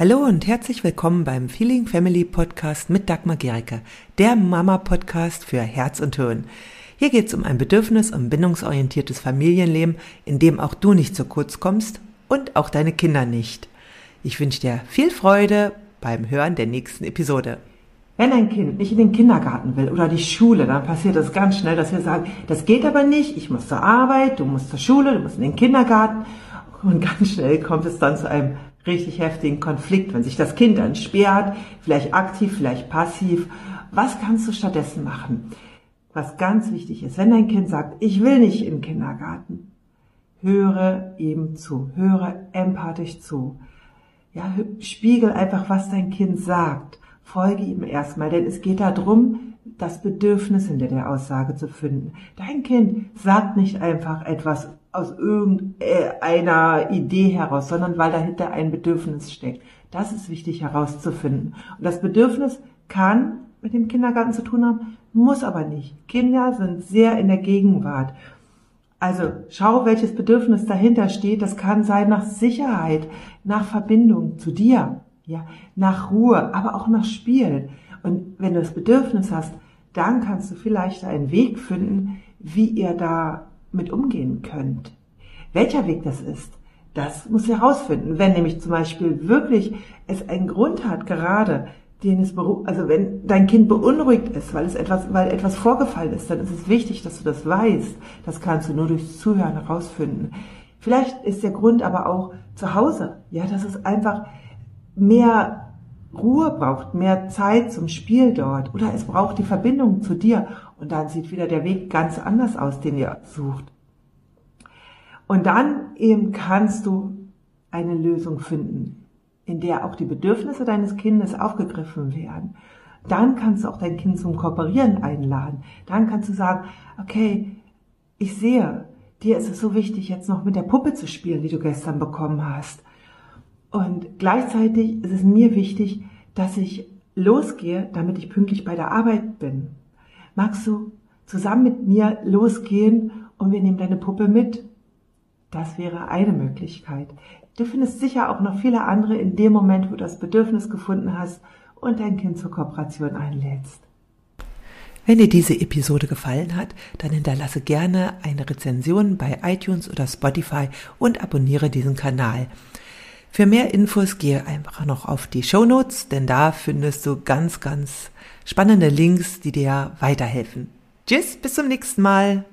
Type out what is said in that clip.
Hallo und herzlich willkommen beim Feeling Family Podcast mit Dagmar Gericke, der Mama-Podcast für Herz und Hirn. Hier geht es um ein bedürfnis- und bindungsorientiertes Familienleben, in dem auch du nicht zu kurz kommst und auch deine Kinder nicht. Ich wünsche dir viel Freude beim Hören der nächsten Episode. Wenn ein Kind nicht in den Kindergarten will oder die Schule, dann passiert das ganz schnell, dass wir sagen, das geht aber nicht, ich muss zur Arbeit, du musst zur Schule, du musst in den Kindergarten. Und ganz schnell kommt es dann zu einem richtig heftigen Konflikt, wenn sich das Kind dann sperrt, vielleicht aktiv, vielleicht passiv. Was kannst du stattdessen machen? Was ganz wichtig ist, wenn dein Kind sagt, ich will nicht in den Kindergarten, höre ihm zu, höre empathisch zu. Ja, spiegel einfach, was dein Kind sagt. Folge ihm erstmal, denn es geht darum, das Bedürfnis hinter der Aussage zu finden. Dein Kind sagt nicht einfach etwas aus irgendeiner Idee heraus, sondern weil dahinter ein Bedürfnis steckt. Das ist wichtig herauszufinden. Und das Bedürfnis kann mit dem Kindergarten zu tun haben, muss aber nicht. Kinder sind sehr in der Gegenwart. Also schau, welches Bedürfnis dahinter steht. Das kann sein nach Sicherheit, nach Verbindung zu dir, ja, nach Ruhe, aber auch nach Spiel. Und wenn du das Bedürfnis hast, dann kannst du vielleicht einen Weg finden, wie ihr da mit umgehen könnt. Welcher Weg das ist, das muss herausfinden. Wenn nämlich zum Beispiel wirklich es einen Grund hat, gerade den es also wenn dein Kind beunruhigt ist, weil es etwas, weil etwas vorgefallen ist, dann ist es wichtig, dass du das weißt. Das kannst du nur durchs Zuhören herausfinden. Vielleicht ist der Grund aber auch zu Hause. Ja, dass es einfach mehr Ruhe braucht, mehr Zeit zum Spiel dort. Oder es braucht die Verbindung zu dir. Und dann sieht wieder der Weg ganz anders aus, den ihr sucht. Und dann eben kannst du eine Lösung finden, in der auch die Bedürfnisse deines Kindes aufgegriffen werden. Dann kannst du auch dein Kind zum Kooperieren einladen. Dann kannst du sagen, okay, ich sehe, dir ist es so wichtig, jetzt noch mit der Puppe zu spielen, die du gestern bekommen hast. Und gleichzeitig ist es mir wichtig, dass ich losgehe, damit ich pünktlich bei der Arbeit bin. Magst du zusammen mit mir losgehen und wir nehmen deine Puppe mit? Das wäre eine Möglichkeit. Du findest sicher auch noch viele andere in dem Moment, wo du das Bedürfnis gefunden hast und dein Kind zur Kooperation einlädst. Wenn dir diese Episode gefallen hat, dann hinterlasse gerne eine Rezension bei iTunes oder Spotify und abonniere diesen Kanal. Für mehr Infos gehe einfach noch auf die Show Notes, denn da findest du ganz, ganz spannende Links, die dir weiterhelfen. Tschüss, bis zum nächsten Mal.